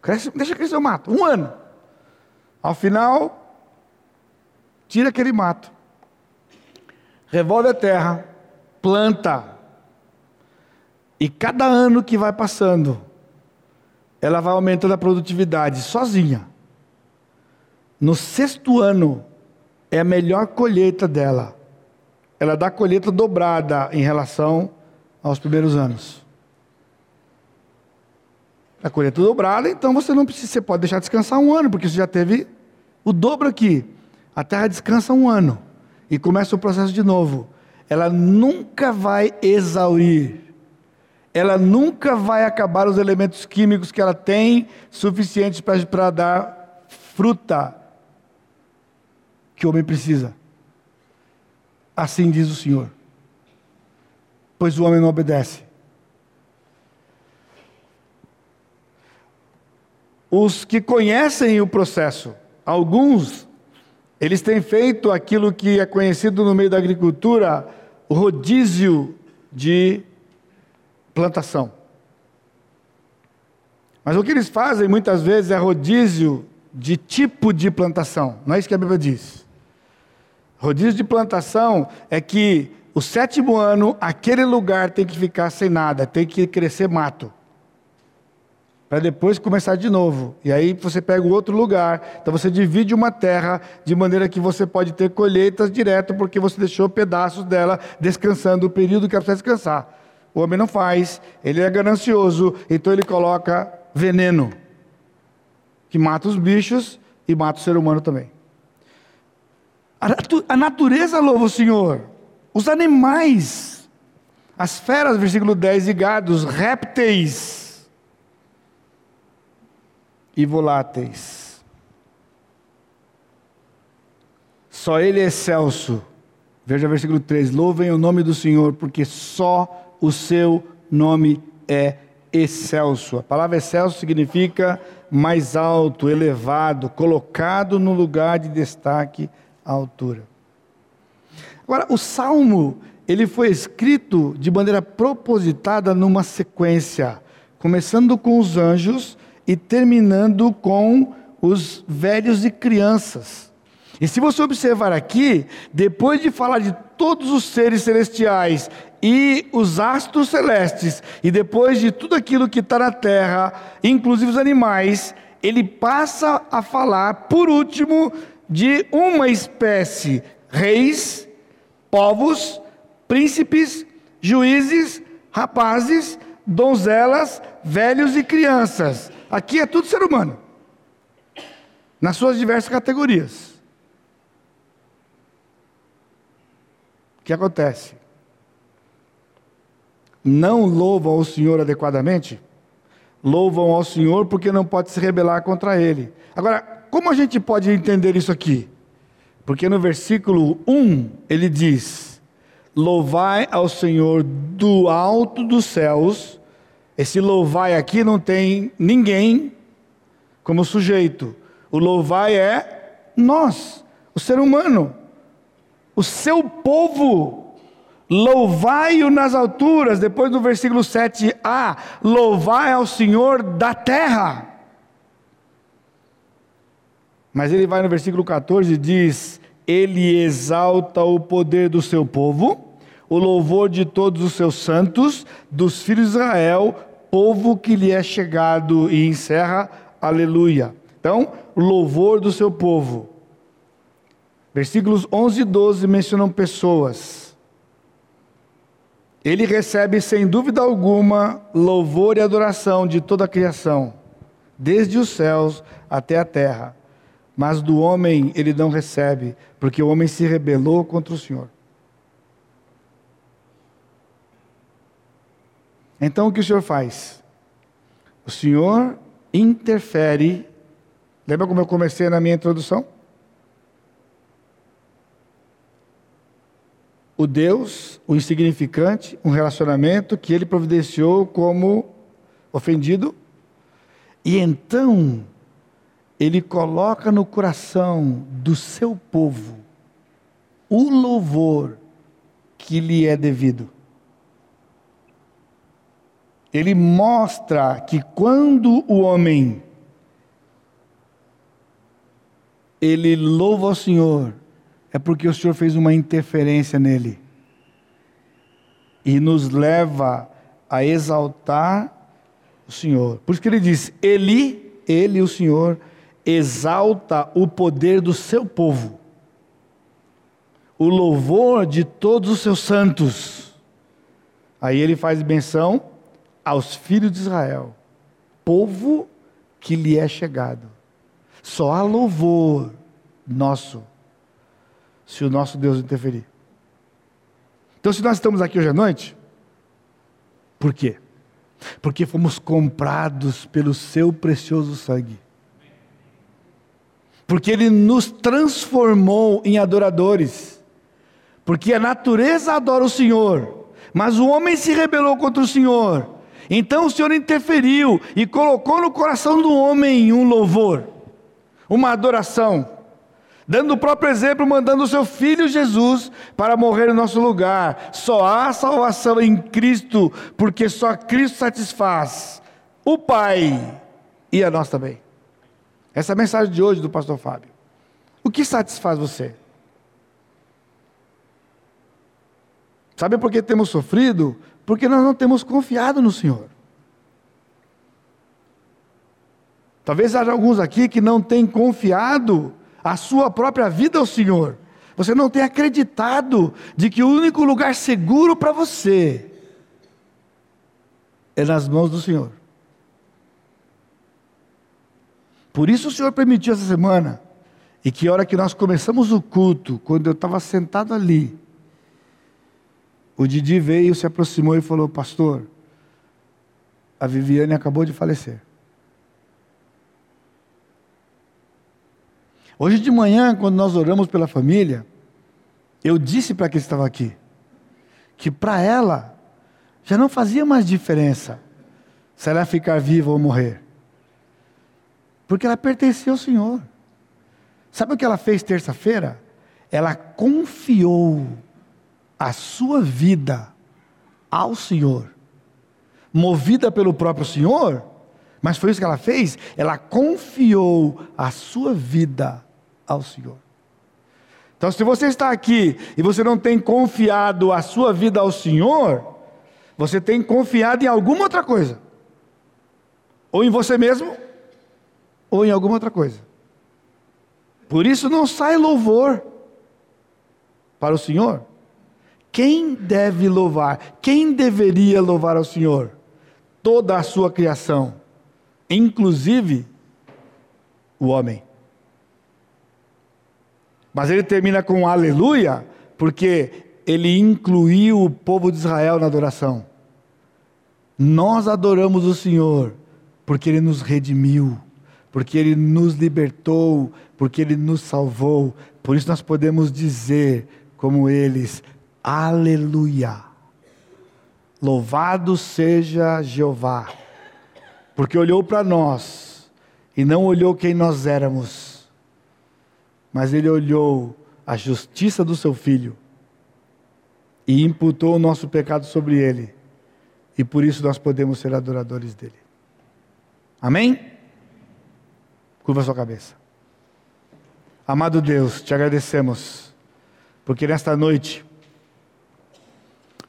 cresce, deixa crescer o mato, um ano. Ao final, tira aquele mato, revolve a terra, planta, e cada ano que vai passando, ela vai aumentando a produtividade sozinha. No sexto ano, é a melhor colheita dela. Ela dá colheita dobrada em relação aos primeiros anos. A colheita dobrada, então você não precisa, você pode deixar descansar um ano, porque você já teve o dobro aqui. A terra descansa um ano e começa o processo de novo. Ela nunca vai exaurir ela nunca vai acabar os elementos químicos que ela tem suficientes para dar fruta que o homem precisa. Assim diz o Senhor. Pois o homem não obedece. Os que conhecem o processo, alguns, eles têm feito aquilo que é conhecido no meio da agricultura, o rodízio de plantação. Mas o que eles fazem muitas vezes é rodízio de tipo de plantação. Não é isso que a Bíblia diz. Rodízio de plantação é que o sétimo ano, aquele lugar tem que ficar sem nada, tem que crescer mato. Para depois começar de novo. E aí você pega o outro lugar. Então você divide uma terra de maneira que você pode ter colheitas direto, porque você deixou pedaços dela descansando o período que ela precisa descansar. O homem não faz, ele é ganancioso, então ele coloca veneno, que mata os bichos e mata o ser humano também. A natureza louva o Senhor, os animais, as feras, versículo 10, e gados, répteis e voláteis. Só Ele é excelso. Veja versículo 3: Louvem o nome do Senhor, porque só o seu nome é excelso. A palavra excelso significa mais alto, elevado, colocado no lugar de destaque à altura. Agora, o salmo, ele foi escrito de maneira propositada numa sequência, começando com os anjos e terminando com os velhos e crianças. E se você observar aqui, depois de falar de todos os seres celestiais e os astros celestes, e depois de tudo aquilo que está na terra, inclusive os animais, ele passa a falar, por último, de uma espécie: reis, povos, príncipes, juízes, rapazes, donzelas, velhos e crianças. Aqui é tudo ser humano, nas suas diversas categorias. O que acontece? não louvam ao Senhor adequadamente? Louvam ao Senhor porque não pode se rebelar contra Ele. Agora, como a gente pode entender isso aqui? Porque no versículo 1 ele diz: Louvai ao Senhor do alto dos céus. Esse louvai aqui não tem ninguém como sujeito. O louvai é nós, o ser humano, o seu povo. Louvai-o nas alturas, depois no versículo 7a, louvai ao Senhor da terra. Mas ele vai no versículo 14 e diz: Ele exalta o poder do seu povo, o louvor de todos os seus santos, dos filhos de Israel, povo que lhe é chegado, e encerra, aleluia. Então, louvor do seu povo. Versículos 11 e 12 mencionam pessoas. Ele recebe, sem dúvida alguma, louvor e adoração de toda a criação, desde os céus até a terra mas do homem ele não recebe, porque o homem se rebelou contra o Senhor. Então o que o Senhor faz? O Senhor interfere. Lembra como eu comecei na minha introdução? O Deus, o insignificante, um relacionamento que ele providenciou como ofendido. E então ele coloca no coração do seu povo o louvor que lhe é devido. Ele mostra que quando o homem ele louva o Senhor, é porque o Senhor fez uma interferência nele e nos leva a exaltar o Senhor. Por isso que ele diz: Ele, ele, o Senhor, exalta o poder do seu povo, o louvor de todos os seus santos. Aí ele faz menção aos filhos de Israel, povo que lhe é chegado. Só há louvor nosso, se o nosso Deus interferir. Então, se nós estamos aqui hoje à noite, por quê? Porque fomos comprados pelo seu precioso sangue porque Ele nos transformou em adoradores. Porque a natureza adora o Senhor, mas o homem se rebelou contra o Senhor. Então o Senhor interferiu e colocou no coração do homem um louvor, uma adoração, dando o próprio exemplo, mandando o seu filho Jesus para morrer no nosso lugar. Só há salvação em Cristo, porque só Cristo satisfaz o Pai e a nós também. Essa é a mensagem de hoje do pastor Fábio. O que satisfaz você? Sabe por que temos sofrido? Porque nós não temos confiado no Senhor. Talvez haja alguns aqui que não têm confiado a sua própria vida ao Senhor. Você não tem acreditado de que o único lugar seguro para você é nas mãos do Senhor. Por isso o Senhor permitiu essa semana. E que hora que nós começamos o culto, quando eu estava sentado ali, o Didi veio, se aproximou e falou: Pastor, a Viviane acabou de falecer. Hoje de manhã, quando nós oramos pela família, eu disse para quem estava aqui, que para ela já não fazia mais diferença se ela ficar viva ou morrer. Porque ela pertencia ao Senhor. Sabe o que ela fez terça-feira? Ela confiou a sua vida ao Senhor. Movida pelo próprio Senhor, mas foi isso que ela fez? Ela confiou a sua vida ao Senhor. Então, se você está aqui e você não tem confiado a sua vida ao Senhor, você tem confiado em alguma outra coisa. Ou em você mesmo, ou em alguma outra coisa. Por isso não sai louvor para o Senhor. Quem deve louvar? Quem deveria louvar ao Senhor? Toda a sua criação, inclusive o homem. Mas ele termina com aleluia, porque ele incluiu o povo de Israel na adoração. Nós adoramos o Senhor porque Ele nos redimiu, porque Ele nos libertou, porque Ele nos salvou. Por isso nós podemos dizer, como eles, Aleluia. Louvado seja Jeová, porque olhou para nós e não olhou quem nós éramos, mas Ele olhou a justiça do Seu Filho e imputou o nosso pecado sobre Ele, e por isso nós podemos ser adoradores dele. Amém? Curva sua cabeça. Amado Deus, te agradecemos, porque nesta noite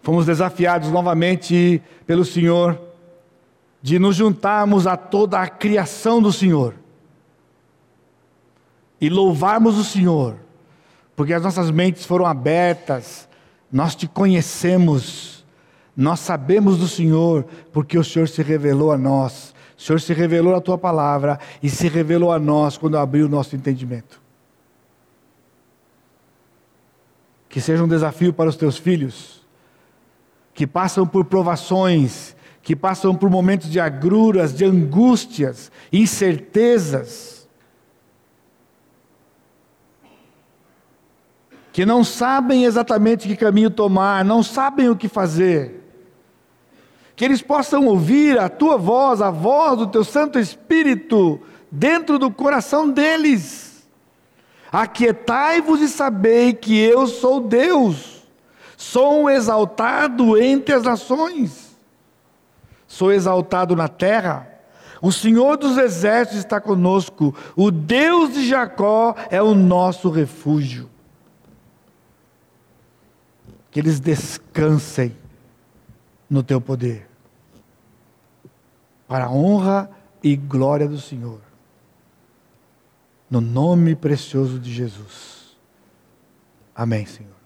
fomos desafiados novamente pelo Senhor de nos juntarmos a toda a criação do Senhor e louvarmos o Senhor, porque as nossas mentes foram abertas, nós te conhecemos, nós sabemos do Senhor, porque o Senhor se revelou a nós, o Senhor se revelou a tua palavra e se revelou a nós quando abriu o nosso entendimento. Que seja um desafio para os teus filhos, que passam por provações, que passam por momentos de agruras, de angústias, incertezas, que não sabem exatamente que caminho tomar, não sabem o que fazer, que eles possam ouvir a tua voz, a voz do teu Santo Espírito, dentro do coração deles. Aquietai-vos e sabei que eu sou Deus, sou exaltado entre as nações, sou exaltado na terra. O Senhor dos exércitos está conosco, o Deus de Jacó é o nosso refúgio que eles descansem no teu poder, para a honra e glória do Senhor, no nome precioso de Jesus. Amém, Senhor.